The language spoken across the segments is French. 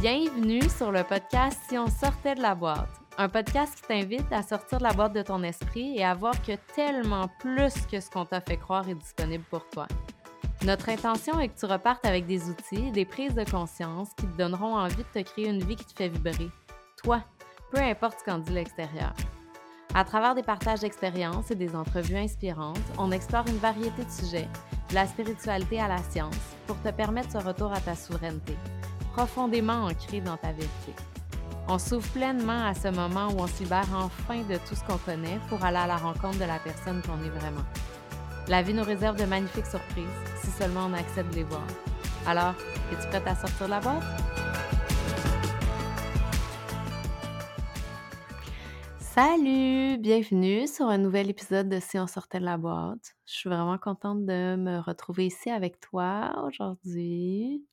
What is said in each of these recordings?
Bienvenue sur le podcast Si on sortait de la boîte, un podcast qui t'invite à sortir de la boîte de ton esprit et à voir que tellement plus que ce qu'on t'a fait croire est disponible pour toi. Notre intention est que tu repartes avec des outils, des prises de conscience qui te donneront envie de te créer une vie qui te fait vibrer. Toi, peu importe ce qu'en dit l'extérieur. À travers des partages d'expériences et des entrevues inspirantes, on explore une variété de sujets, de la spiritualité à la science, pour te permettre ce retour à ta souveraineté, profondément ancré dans ta vérité. On s'ouvre pleinement à ce moment où on se libère enfin de tout ce qu'on connaît pour aller à la rencontre de la personne qu'on est vraiment. La vie nous réserve de magnifiques surprises si seulement on accepte de les voir. Alors, es-tu prête à sortir de la boîte? Salut! Bienvenue sur un nouvel épisode de Si on sortait de la boîte. Je suis vraiment contente de me retrouver ici avec toi aujourd'hui.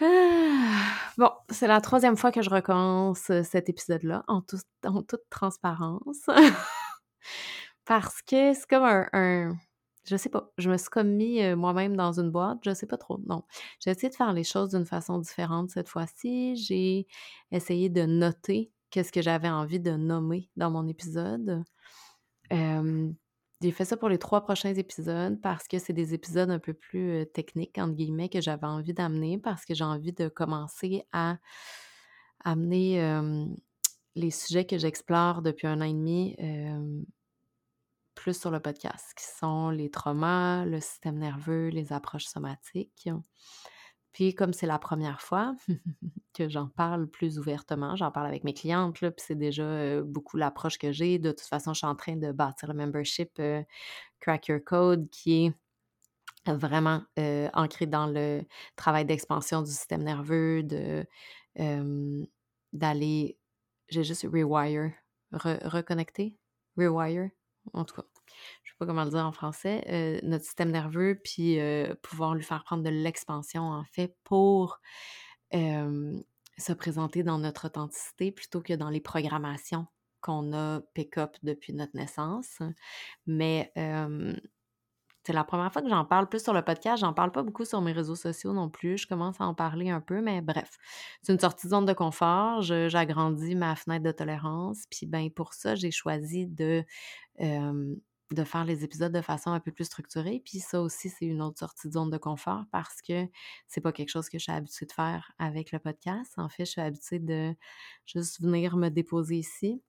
Ah, bon, c'est la troisième fois que je recommence cet épisode-là, en, toute transparence. Parce que c'est comme un, Je sais pas, je me suis comme mis moi-même dans une boîte, je sais pas trop, non. J'ai essayé de faire les choses d'une façon différente cette fois-ci. J'ai essayé de noter qu'est-ce que j'avais envie de nommer dans mon épisode. J'ai fait ça pour les trois prochains épisodes parce que c'est des épisodes un peu plus techniques, entre guillemets, que j'avais envie d'amener parce que j'ai envie de commencer à amener les sujets que j'explore depuis un an et demi plus sur le podcast, qui sont les traumas, le système nerveux, les approches somatiques. Puis comme c'est la première fois que j'en parle plus ouvertement, j'en parle avec mes clientes, puis c'est déjà beaucoup l'approche que j'ai. De toute façon, je suis en train de bâtir le membership Crack Your Code qui est vraiment ancré dans le travail d'expansion du système nerveux, de d'aller, j'ai juste rewire, reconnecter, rewire, en tout cas, je sais pas comment le dire en français, notre système nerveux, puis pouvoir lui faire prendre de l'expansion, en fait, pour se présenter dans notre authenticité plutôt que dans les programmations qu'on a pick-up depuis notre naissance. Mais c'est la première fois que j'en parle plus sur le podcast. J'en parle pas beaucoup sur mes réseaux sociaux non plus. Je commence à en parler un peu, mais bref, c'est une sortie de zone de confort. J'agrandis ma fenêtre de tolérance. Puis ben pour ça, j'ai choisi de, de faire les épisodes de façon un peu plus structurée. Puis ça aussi, c'est une autre sortie de zone de confort parce que c'est pas quelque chose que je suis habituée de faire avec le podcast. En fait, je suis habituée de juste venir me déposer ici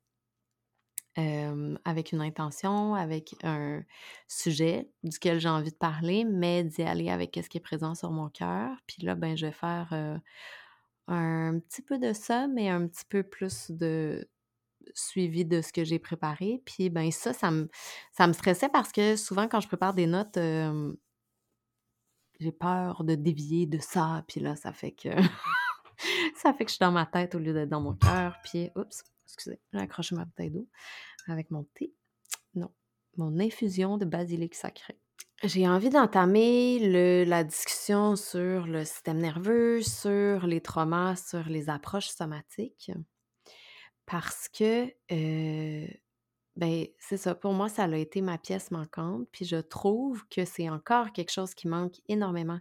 avec une intention, avec un sujet duquel j'ai envie de parler, mais d'y aller avec ce qui est présent sur mon cœur. Puis là, ben, je vais faire un petit peu de ça, mais un petit peu plus de suivi de ce que j'ai préparé. Puis ben ça, ça me, stressait parce que souvent quand je prépare des notes, j'ai peur de dévier de ça. Puis là, ça fait que ça fait que je suis dans ma tête au lieu d'être dans mon cœur. Puis, oups, excusez, j'ai accroché ma bouteille d'eau avec mon thé. Non, mon infusion de basilic sacré. J'ai envie d'entamer la discussion sur le système nerveux, sur les traumas, sur les approches somatiques, parce que, ben, c'est ça, pour moi, ça a été ma pièce manquante, puis je trouve que c'est encore quelque chose qui manque énormément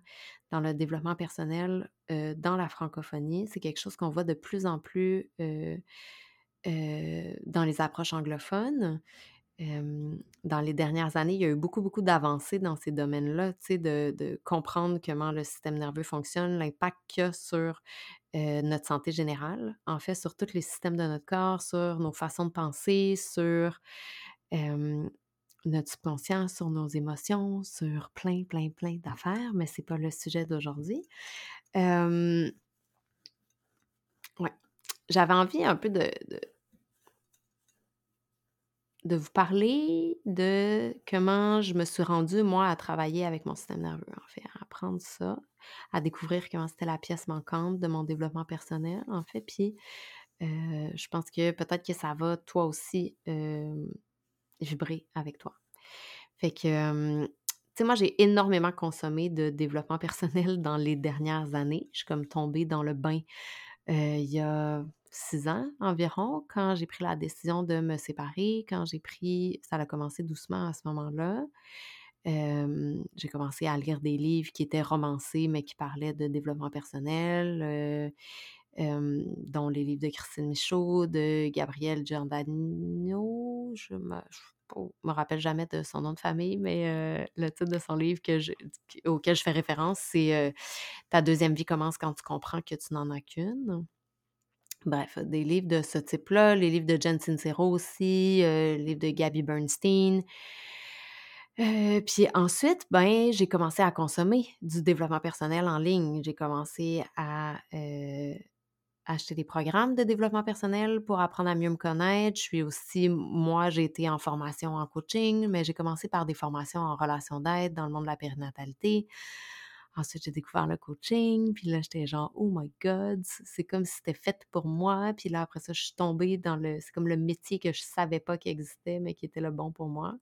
dans le développement personnel, dans la francophonie. C'est quelque chose qu'on voit de plus en plus dans les approches anglophones. Dans les dernières années, il y a eu beaucoup, beaucoup d'avancées dans ces domaines-là, de, de, comprendre comment le système nerveux fonctionne, l'impact qu'il a sur notre santé générale, en fait, sur tous les systèmes de notre corps, sur nos façons de penser, sur notre subconscient, sur nos émotions, sur plein, plein, plein d'affaires, mais c'est pas le sujet d'aujourd'hui. ouais. J'avais envie un peu de vous parler de comment je me suis rendue, moi, à travailler avec mon système nerveux, en fait, à apprendre ça, à découvrir comment c'était la pièce manquante de mon développement personnel, en fait. Puis, je pense que peut-être que ça va, toi aussi, vibrer avec toi. Fait que, tu sais, moi, j'ai énormément consommé de développement personnel dans les dernières années. Je suis comme tombée dans le bain il y a six ans environ, quand j'ai pris la décision de me séparer, quand j'ai pris, ça a commencé doucement à ce moment-là. j'ai commencé à lire des livres qui étaient romancés, mais qui parlaient de développement personnel, dont les livres de Christine Michaud, de Gabrielle Giordano. Je me, me rappelle jamais de son nom de famille, mais le titre de son livre que auquel je fais référence, c'est Ta deuxième vie commence quand tu comprends que tu n'en as qu'une. Bref, des livres de ce type-là, les livres de Jen Sincero aussi, les livres de Gabby Bernstein. puis ensuite, ben, j'ai commencé à consommer du développement personnel en ligne. J'ai commencé à acheter des programmes de développement personnel pour apprendre à mieux me connaître. Je suis aussi, moi, j'ai été en formation en coaching, mais j'ai commencé par des formations en relation d'aide dans le monde de la périnatalité. Ensuite, j'ai découvert le coaching, puis là, j'étais genre, oh my God, c'est comme si c'était fait pour moi. Puis là, après ça, je suis tombée dans le, c'est comme le métier que je savais pas qu'il existait, mais qui était le bon pour moi.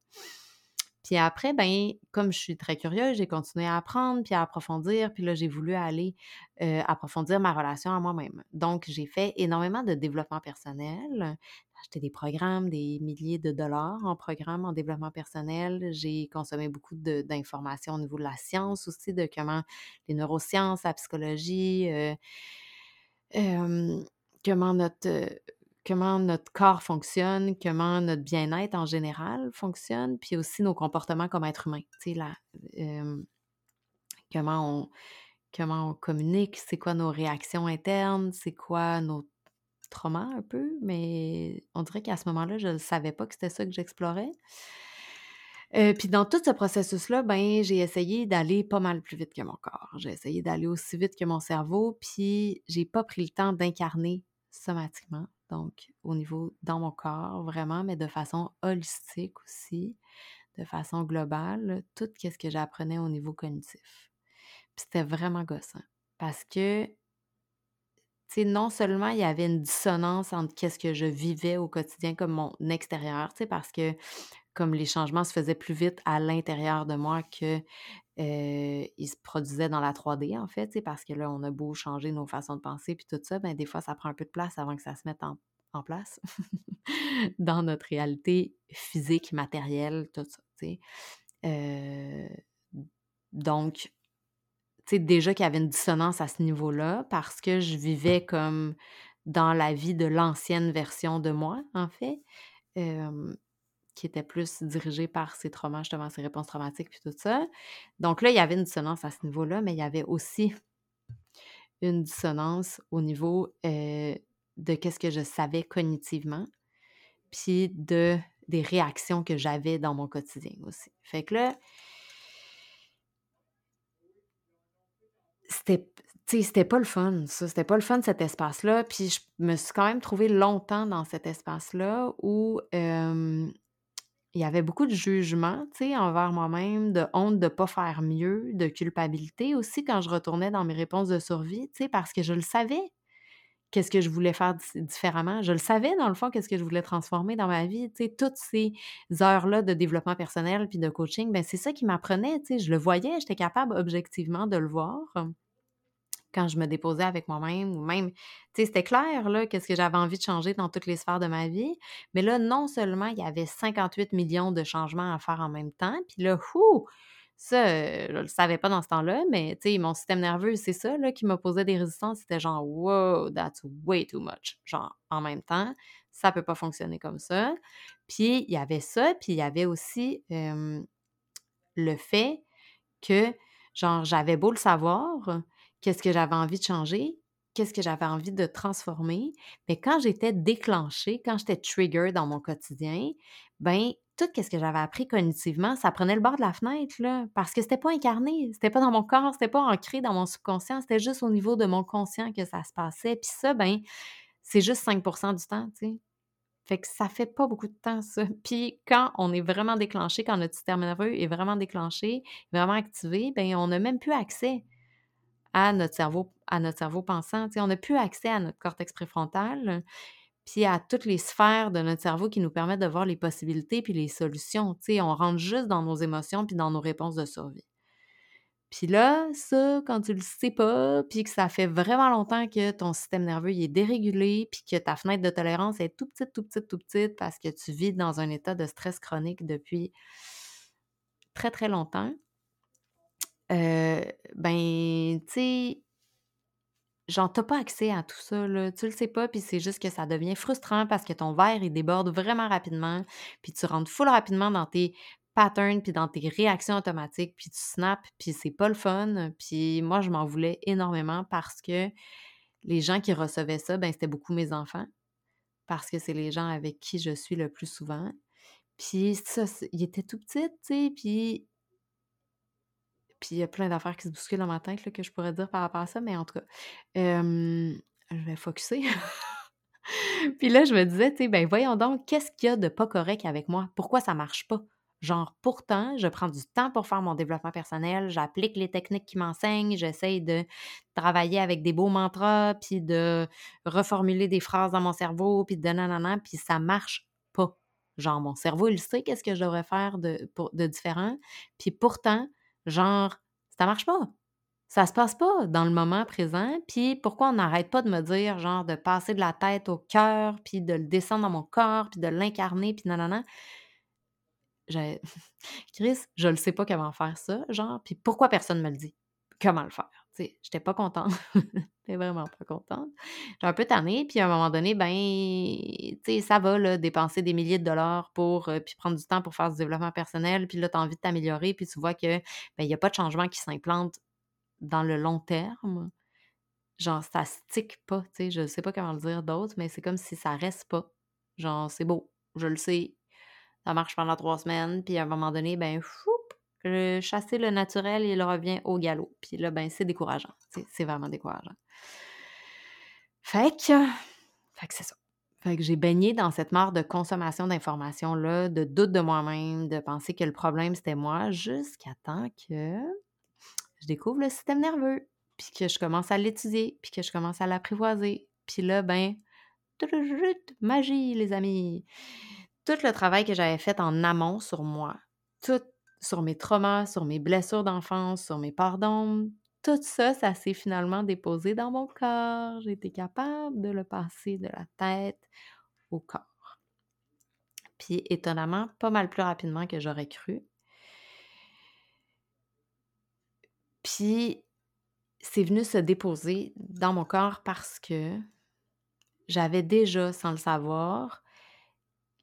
Puis après, ben, comme je suis très curieuse, j'ai continué à apprendre, puis à approfondir, puis là, j'ai voulu aller approfondir ma relation à moi-même. Donc, j'ai fait énormément de développement personnel, acheté des programmes, des milliers de dollars en programme en développement personnel. J'ai consommé beaucoup d'informations au niveau de la science aussi, de comment les neurosciences, la psychologie, comment notre comment notre corps fonctionne, comment notre bien-être en général fonctionne, puis aussi nos comportements comme être humain. Tu sais, comment on comment on communique, c'est quoi nos réactions internes, c'est quoi nos traumas un peu, mais on dirait qu'à ce moment-là, je ne savais pas que c'était ça que j'explorais. puis dans tout ce processus-là, ben, j'ai essayé d'aller pas mal plus vite que mon corps. J'ai essayé d'aller aussi vite que mon cerveau, puis j'ai pas pris le temps d'incarner somatiquement donc au niveau dans mon corps vraiment, mais de façon holistique aussi, de façon globale, tout ce que j'apprenais au niveau cognitif. Puis c'était vraiment gossant parce que, tu sais, non seulement il y avait une dissonance entre qu'est-ce que je vivais au quotidien comme mon extérieur, parce que comme les changements se faisaient plus vite à l'intérieur de moi que ils se produisaient dans la 3D, en fait, parce que là, on a beau changer nos façons de penser puis tout ça, ben des fois, ça prend un peu de place avant que ça se mette en, place dans notre réalité physique, matérielle, tout ça, donc, déjà qu'il y avait une dissonance à ce niveau-là parce que je vivais comme dans la vie de l'ancienne version de moi, en fait qui était plus dirigé par ses traumas, justement, ses réponses traumatiques, puis tout ça. Donc là, il y avait une dissonance à ce niveau-là, mais il y avait aussi une dissonance au niveau de qu'est-ce que je savais cognitivement, puis de des réactions que j'avais dans mon quotidien aussi. Fait que là, c'était c'était pas le fun, ça. C'était pas le fun, cet espace-là. Puis je me suis quand même trouvée longtemps dans cet espace-là où il y avait beaucoup de jugement, tu sais, envers moi-même, de honte de pas faire mieux, de culpabilité aussi quand je retournais dans mes réponses de survie, tu sais, parce que je le savais, qu'est-ce que je voulais faire différemment. Je le savais, dans le fond, qu'est-ce que je voulais transformer dans ma vie. Tu sais, toutes ces heures-là de développement personnel puis de coaching, ben c'est ça qui m'apprenait, tu sais. Je le voyais, j'étais capable objectivement de le voir quand je me déposais avec moi-même, ou même, tu sais, c'était clair, là, qu'est-ce que j'avais envie de changer dans toutes les sphères de ma vie. Mais là, non seulement il y avait 58 millions de changements à faire en même temps, puis là, ouh, ça, je le savais pas dans ce temps-là, mais tu sais, mon système nerveux, c'est ça, là, qui posé des résistances. C'était genre, wow, that's way too much. Genre, en même temps, ça peut pas fonctionner comme ça. Puis, il y avait ça, puis il y avait aussi le fait que, genre, j'avais beau le savoir, qu'est-ce que j'avais envie de changer, qu'est-ce que j'avais envie de transformer. Mais quand j'étais déclenchée, quand j'étais trigger dans mon quotidien, ben tout ce que j'avais appris cognitivement, ça prenait le bord de la fenêtre, là, parce que c'était pas incarné, c'était pas dans mon corps, c'était pas ancré dans mon subconscient, c'était juste au niveau de mon conscient que ça se passait. Puis ça, ben, c'est juste 5% du temps, tu sais. Fait que ça fait pas beaucoup de temps, ça. Puis quand on est vraiment déclenché, quand notre système nerveux est vraiment déclenché, vraiment activé, ben on n'a même plus accès à notre cerveau, à notre cerveau pensant. on n'a plus accès à notre cortex préfrontal, puis à toutes les sphères de notre cerveau qui nous permettent de voir les possibilités puis les solutions. on rentre juste dans nos émotions puis dans nos réponses de survie. Puis là, ça, quand tu le sais pas, puis que ça fait vraiment longtemps que ton système nerveux est dérégulé, puis que ta fenêtre de tolérance est tout petite, tout petite, tout petite, parce que tu vis dans un état de stress chronique depuis très, très longtemps, euh, ben, tu sais, genre, t'as pas accès à tout ça, là. Tu le sais pas, puis c'est juste que ça devient frustrant parce que ton verre, il déborde vraiment rapidement, puis tu rentres full rapidement dans tes patterns, puis dans tes réactions automatiques, puis tu snaps, puis c'est pas le fun. Puis moi, je m'en voulais énormément parce que les gens qui recevaient ça, ben c'était beaucoup mes enfants, parce que c'est les gens avec qui je suis le plus souvent. Puis ça, il était tout petit, tu sais, puis puis il y a plein d'affaires qui se bousculent dans ma tête que je pourrais dire par rapport à ça, mais en tout cas, je vais focuser. puis là, je me disais, tu sais, ben voyons donc, qu'est-ce qu'il y a de pas correct avec moi? Pourquoi ça marche pas? Genre, pourtant, je prends du temps pour faire mon développement personnel, j'applique les techniques qui m'enseignent, j'essaye de travailler avec des beaux mantras, puis de reformuler des phrases dans mon cerveau, puis de nanana, puis ça marche pas. Genre, mon cerveau, il sait qu'est-ce que je devrais faire de, de différent, puis pourtant, Genre, ça marche pas. Ça se passe pas dans le moment présent. Puis pourquoi on n'arrête pas de me dire, genre, de passer de la tête au cœur, puis de le descendre dans mon corps, puis de l'incarner, puis nanana? Chris, je ne sais pas comment faire ça, genre, puis pourquoi personne me le dit? Comment le faire? Je j'étais pas contente. j'étais vraiment pas contente. J'ai un peu tanné, puis à un moment donné, ben, tu sais, ça va, là, dépenser des milliers de dollars pour, euh, puis prendre du temps pour faire du développement personnel, puis là, tu as envie de t'améliorer, puis tu vois que, ben, il n'y a pas de changement qui s'implante dans le long terme. Genre, ça stick pas, tu sais, je sais pas comment le dire d'autre, mais c'est comme si ça reste pas. Genre, c'est beau, je le sais, ça marche pendant trois semaines, puis à un moment donné, ben, fou, chasser le naturel, il revient au galop. Puis là, ben, c'est décourageant. C'est vraiment décourageant. Fait que, fait que c'est ça. Fait que j'ai baigné dans cette mare de consommation d'informations-là, de doute de moi-même, de penser que le problème, c'était moi, jusqu'à temps que je découvre le système nerveux, puis que je commence à l'étudier, puis que je commence à l'apprivoiser. Puis là, ben, magie, les amis. Tout le travail que j'avais fait en amont sur moi, tout sur mes traumas, sur mes blessures d'enfance, sur mes pardons. Tout ça, ça s'est finalement déposé dans mon corps. J'ai été capable de le passer de la tête au corps. Puis étonnamment, pas mal plus rapidement que j'aurais cru. Puis c'est venu se déposer dans mon corps parce que j'avais déjà, sans le savoir,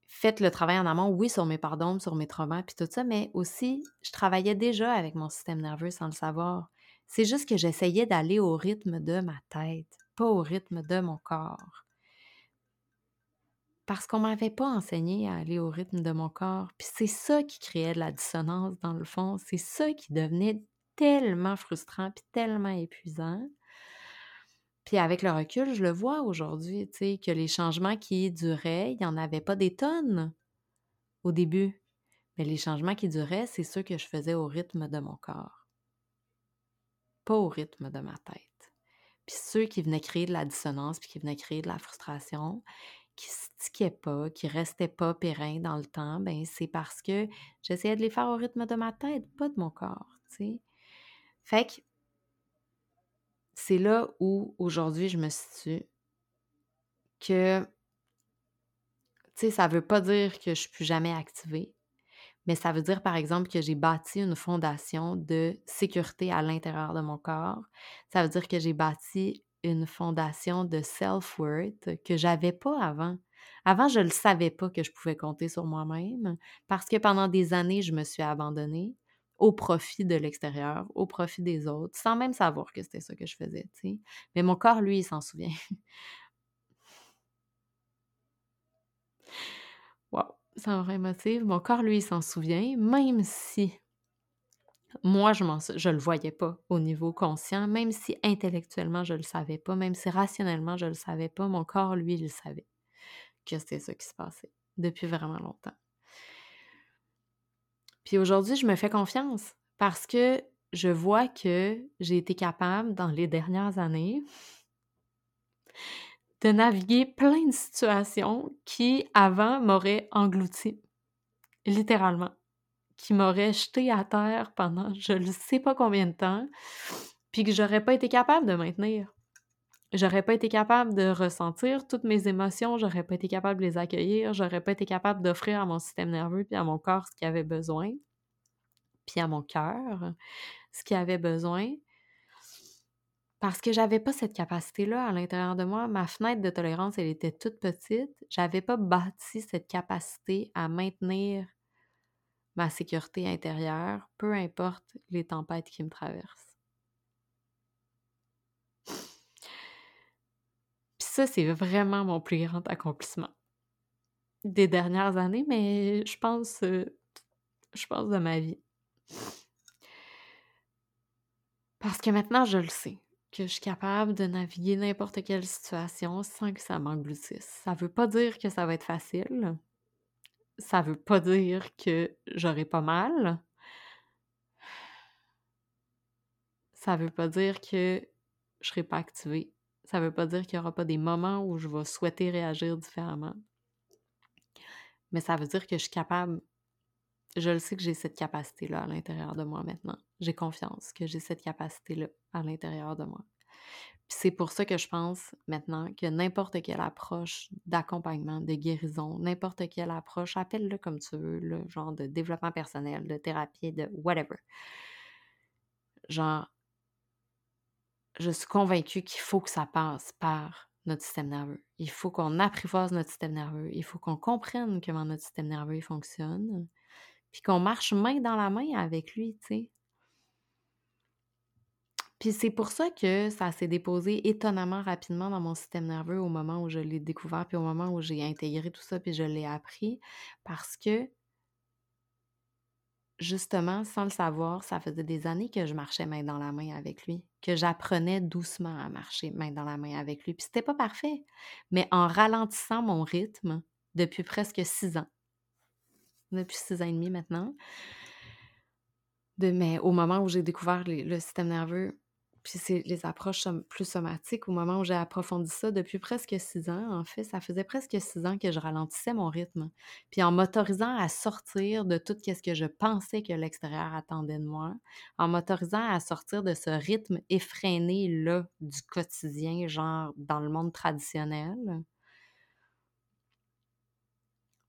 fait le travail en amont, oui, sur mes pardons, sur mes traumas, puis tout ça, mais aussi, je travaillais déjà avec mon système nerveux sans le savoir. C'est juste que j'essayais d'aller au rythme de ma tête, pas au rythme de mon corps. Parce qu'on m'avait pas enseigné à aller au rythme de mon corps. Puis c'est ça qui créait de la dissonance dans le fond. C'est ça qui devenait tellement frustrant puis tellement épuisant. Puis avec le recul, je le vois aujourd'hui, tu sais, que les changements qui duraient, il n'y en avait pas des tonnes au début. Mais les changements qui duraient, c'est ceux que je faisais au rythme de mon corps, au rythme de ma tête. Puis ceux qui venaient créer de la dissonance, puis qui venaient créer de la frustration, qui ne pas, qui restaient pas pérennes dans le temps, ben c'est parce que j'essayais de les faire au rythme de ma tête, pas de mon corps. Fait que c'est là où aujourd'hui je me situe que, tu sais, ça veut pas dire que je suis plus jamais activée, mais ça veut dire par exemple que j'ai bâti une fondation de sécurité à l'intérieur de mon corps. Ça veut dire que j'ai bâti une fondation de self-worth que j'avais pas avant. Avant, je ne savais pas que je pouvais compter sur moi-même parce que pendant des années, je me suis abandonnée au profit de l'extérieur, au profit des autres, sans même savoir que c'était ça que je faisais. Mais mon corps, lui, il s'en souvient. wow, ça. Mon corps, lui, s'en souvient, même si moi, je ne le voyais pas au niveau conscient, même si intellectuellement, je le savais pas, même si rationnellement, je le savais pas, mon corps, lui, il savait que c'était ça qui se passait depuis vraiment longtemps. Puis aujourd'hui, je me fais confiance parce que je vois que j'ai été capable, dans les dernières années, de naviguer plein de situations qui, avant, m'auraient englouti, littéralement, qui m'auraient jeté à terre pendant je ne sais pas combien de temps, puis que j'aurais pas été capable de maintenir. J'aurais pas été capable de ressentir toutes mes émotions, j'aurais pas été capable de les accueillir, j'aurais pas été capable d'offrir à mon système nerveux puis à mon corps ce qu'il avait besoin. puis à mon cœur ce qu'il avait besoin. Parce que j'avais pas cette capacité-là à l'intérieur de moi. Ma fenêtre de tolérance, elle était toute petite. J'avais pas bâti cette capacité à maintenir ma sécurité intérieure, peu importe les tempêtes qui me traversent. Puis ça, c'est vraiment mon plus grand accomplissement des dernières années, mais je pense, euh, je pense de ma vie. Parce que maintenant, je le sais, que je suis capable de naviguer n'importe quelle situation sans que ça m'engloutisse. Ça veut pas dire que ça va être facile. Ça veut pas dire que j'aurai pas mal. Ça veut pas dire que je serai pas activée. Ça veut pas dire qu'il y aura pas des moments où je vais souhaiter réagir différemment. Mais ça veut dire que je suis capable je le sais que j'ai cette capacité-là à l'intérieur de moi maintenant. J'ai confiance que j'ai cette capacité-là à l'intérieur de moi. Puis c'est pour ça que je pense maintenant que n'importe quelle approche d'accompagnement, de guérison, n'importe quelle approche, appelle-le comme tu veux, le genre de développement personnel, de thérapie, de whatever. Genre, je suis convaincue qu'il faut que ça passe par notre système nerveux. Il faut qu'on apprivoise notre système nerveux. Il faut qu'on comprenne comment notre système nerveux fonctionne puis qu'on marche main dans la main avec lui, tu sais. Puis c'est pour ça que ça s'est déposé étonnamment rapidement dans mon système nerveux au moment où je l'ai découvert, puis au moment où j'ai intégré tout ça, puis je l'ai appris, parce que justement, sans le savoir, ça faisait des années que je marchais main dans la main avec lui, que j'apprenais doucement à marcher main dans la main avec lui. Puis c'était pas parfait, mais en ralentissant mon rythme depuis presque six ans, depuis six ans et demi maintenant. De, mais au moment où j'ai découvert le système nerveux, puis c'est les approches plus somatiques, au moment où j'ai approfondi ça depuis presque six ans, en fait, ça faisait presque six ans que je ralentissais mon rythme. Puis en m'autorisant à sortir de tout ce que je pensais que l'extérieur attendait de moi, en m'autorisant à sortir de ce rythme effréné-là du quotidien, genre dans le monde traditionnel,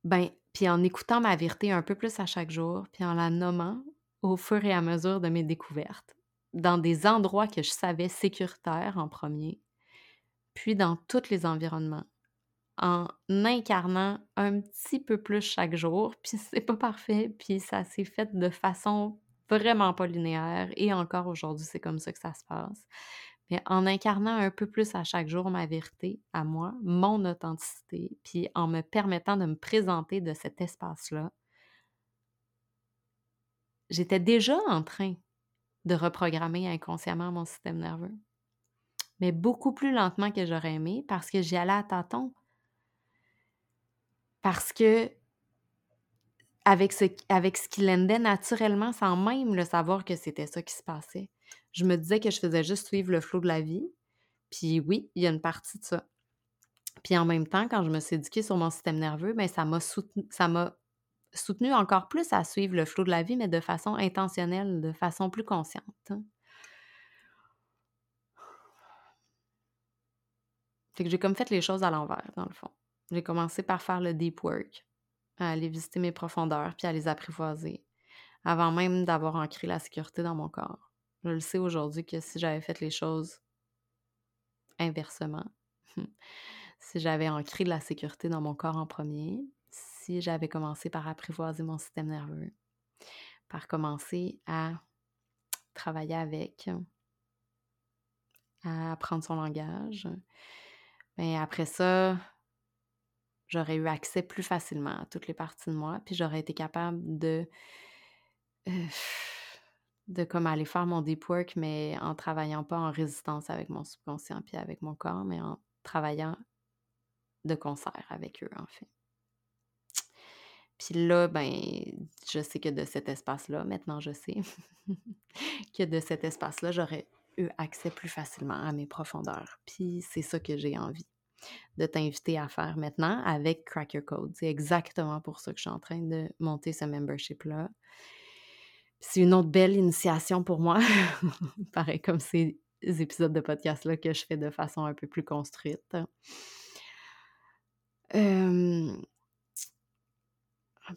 ben puis en écoutant ma vérité un peu plus à chaque jour, puis en la nommant au fur et à mesure de mes découvertes, dans des endroits que je savais sécuritaires en premier, puis dans tous les environnements, en incarnant un petit peu plus chaque jour, puis c'est pas parfait, puis ça s'est fait de façon vraiment pas linéaire, et encore aujourd'hui, c'est comme ça que ça se passe. Mais en incarnant un peu plus à chaque jour ma vérité à moi, mon authenticité, puis en me permettant de me présenter de cet espace-là, j'étais déjà en train de reprogrammer inconsciemment mon système nerveux. Mais beaucoup plus lentement que j'aurais aimé parce que j'y allais à tâtons. Parce que avec ce, avec ce qui l'endait naturellement sans même le savoir que c'était ça qui se passait je me disais que je faisais juste suivre le flot de la vie. Puis oui, il y a une partie de ça. Puis en même temps, quand je me suis éduquée sur mon système nerveux, bien, ça m'a soutenu, ça m'a soutenu encore plus à suivre le flot de la vie, mais de façon intentionnelle, de façon plus consciente. Hein. Fait que j'ai comme fait les choses à l'envers, dans le fond. J'ai commencé par faire le deep work, à aller visiter mes profondeurs, puis à les apprivoiser, avant même d'avoir ancré la sécurité dans mon corps. Je le sais aujourd'hui que si j'avais fait les choses inversement, si j'avais ancré de la sécurité dans mon corps en premier, si j'avais commencé par apprivoiser mon système nerveux, par commencer à travailler avec, à apprendre son langage, mais après ça, j'aurais eu accès plus facilement à toutes les parties de moi, puis j'aurais été capable de euh, de comme aller faire mon deep work, mais en travaillant pas en résistance avec mon subconscient puis avec mon corps, mais en travaillant de concert avec eux, en fait. Puis là, ben, je sais que de cet espace-là, maintenant je sais, que de cet espace-là, j'aurais eu accès plus facilement à mes profondeurs. Puis c'est ça que j'ai envie de t'inviter à faire maintenant avec Cracker Code. C'est exactement pour ça que je suis en train de monter ce membership-là c'est une autre belle initiation pour moi. Pareil comme ces épisodes de podcast-là que je fais de façon un peu plus construite.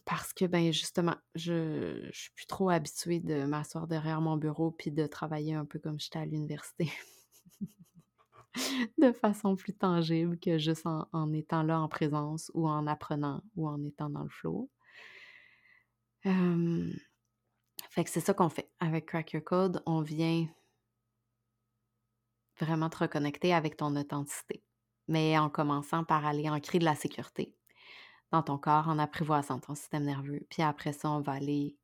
Parce que, ben, justement, je suis plus trop habituée de m'asseoir derrière mon bureau puis de travailler un peu comme j'étais à l'université. De façon plus tangible que juste en en étant là en présence ou en apprenant ou en étant dans le flow. Fait que c'est ça qu'on fait. Avec Crack Your Code, on vient vraiment te reconnecter avec ton authenticité, mais en commençant par aller ancrer de la sécurité dans ton corps, en apprivoisant ton système nerveux. Puis après ça, on va aller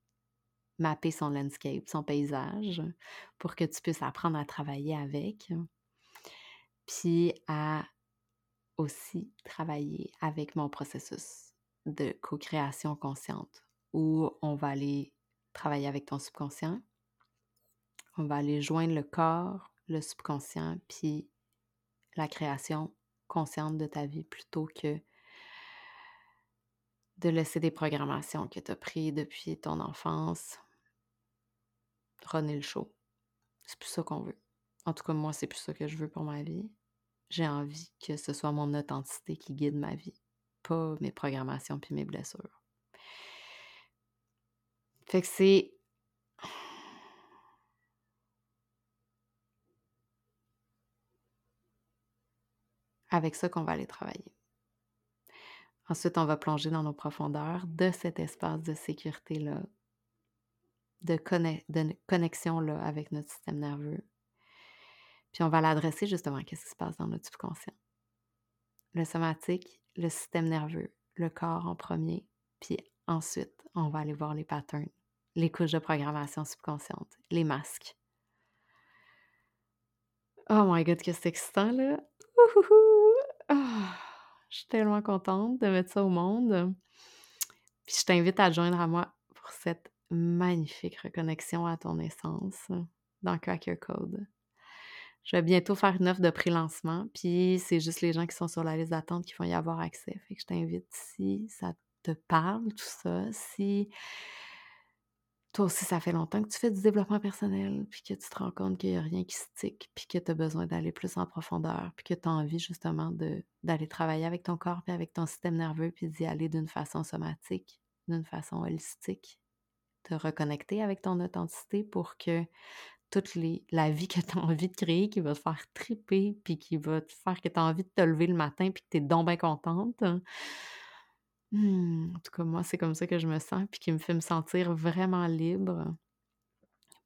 mapper son landscape, son paysage, pour que tu puisses apprendre à travailler avec. Puis à aussi travailler avec mon processus de co-création consciente, où on va aller travailler avec ton subconscient. On va aller joindre le corps, le subconscient, puis la création consciente de ta vie plutôt que de laisser des programmations que tu as prises depuis ton enfance runner le show. C'est plus ça qu'on veut. En tout cas, moi, c'est plus ça que je veux pour ma vie. J'ai envie que ce soit mon authenticité qui guide ma vie, pas mes programmations puis mes blessures. Fait que c'est avec ça qu'on va aller travailler. Ensuite, on va plonger dans nos profondeurs de cet espace de sécurité-là, de, connexion-là avec notre système nerveux. Puis on va l'adresser justement qu'est-ce qui se passe dans notre subconscient? Le somatique, le système nerveux, le corps en premier, puis ensuite, on va aller voir les patterns, les couches de programmation subconsciente, les masques. Oh my god, que c'est excitant là! Ah, je suis tellement contente de mettre ça au monde. Puis je t'invite à te joindre à moi pour cette magnifique reconnexion à ton essence dans Crack Your Code. Je vais bientôt faire une offre de pré-lancement, puis c'est juste les gens qui sont sur la liste d'attente qui vont y avoir accès. Fait que je t'invite si ça te parle, tout ça, si toi aussi, ça fait longtemps que tu fais du développement personnel, puis que tu te rends compte qu'il n'y a rien qui stick, puis que tu as besoin d'aller plus en profondeur, puis que tu as envie justement d'aller travailler avec ton corps, puis avec ton système nerveux, puis d'y aller d'une façon somatique, d'une façon holistique, te reconnecter avec ton authenticité pour que toute la vie que tu as envie de créer, qui va te faire triper, puis qui va te faire que tu as envie de te lever le matin, puis que tu es donc bien contente. Mmh, en tout cas, moi, c'est comme ça que je me sens, puis qui me fait me sentir vraiment libre,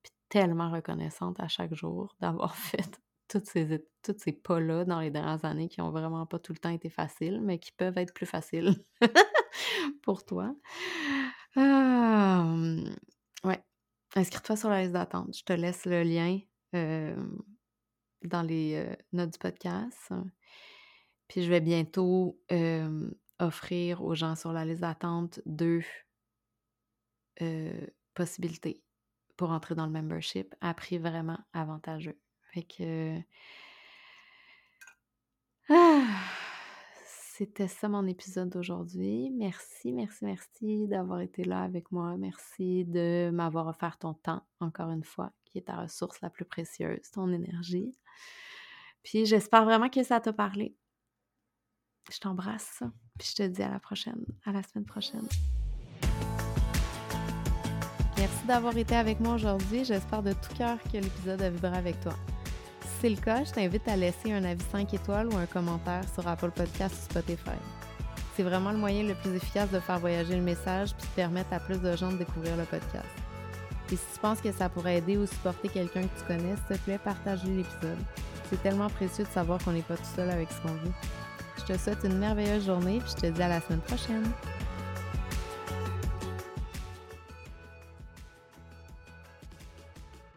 puis tellement reconnaissante à chaque jour d'avoir fait toutes ces, toutes ces pas-là dans les dernières années qui ont vraiment pas tout le temps été faciles, mais qui peuvent être plus faciles pour toi. ouais. Inscris-toi sur la liste d'attente. Je te laisse le lien dans les notes du podcast. Puis je vais bientôt offrir aux gens sur la liste d'attente deux possibilités pour entrer dans le membership à prix vraiment avantageux. Fait que. C'était ça mon épisode d'aujourd'hui. Merci, merci, merci d'avoir été là avec moi. Merci de m'avoir offert ton temps, encore une fois, qui est ta ressource la plus précieuse, ton énergie. Puis j'espère vraiment que ça t'a parlé. Je t'embrasse. Puis je te dis à la prochaine, à la semaine prochaine. Merci d'avoir été avec moi aujourd'hui. J'espère de tout cœur que l'épisode a vibré avec toi. Si c'est le cas, je t'invite à laisser un avis 5 étoiles ou un commentaire sur Apple Podcast ou Spotify. C'est vraiment le moyen le plus efficace de faire voyager le message puis de permettre à plus de gens de découvrir le podcast. Et si tu penses que ça pourrait aider ou supporter quelqu'un que tu connais, s'il te plaît, partage l'épisode. C'est tellement précieux de savoir qu'on n'est pas tout seul avec ce qu'on vit. Je te souhaite une merveilleuse journée puis je te dis à la semaine prochaine.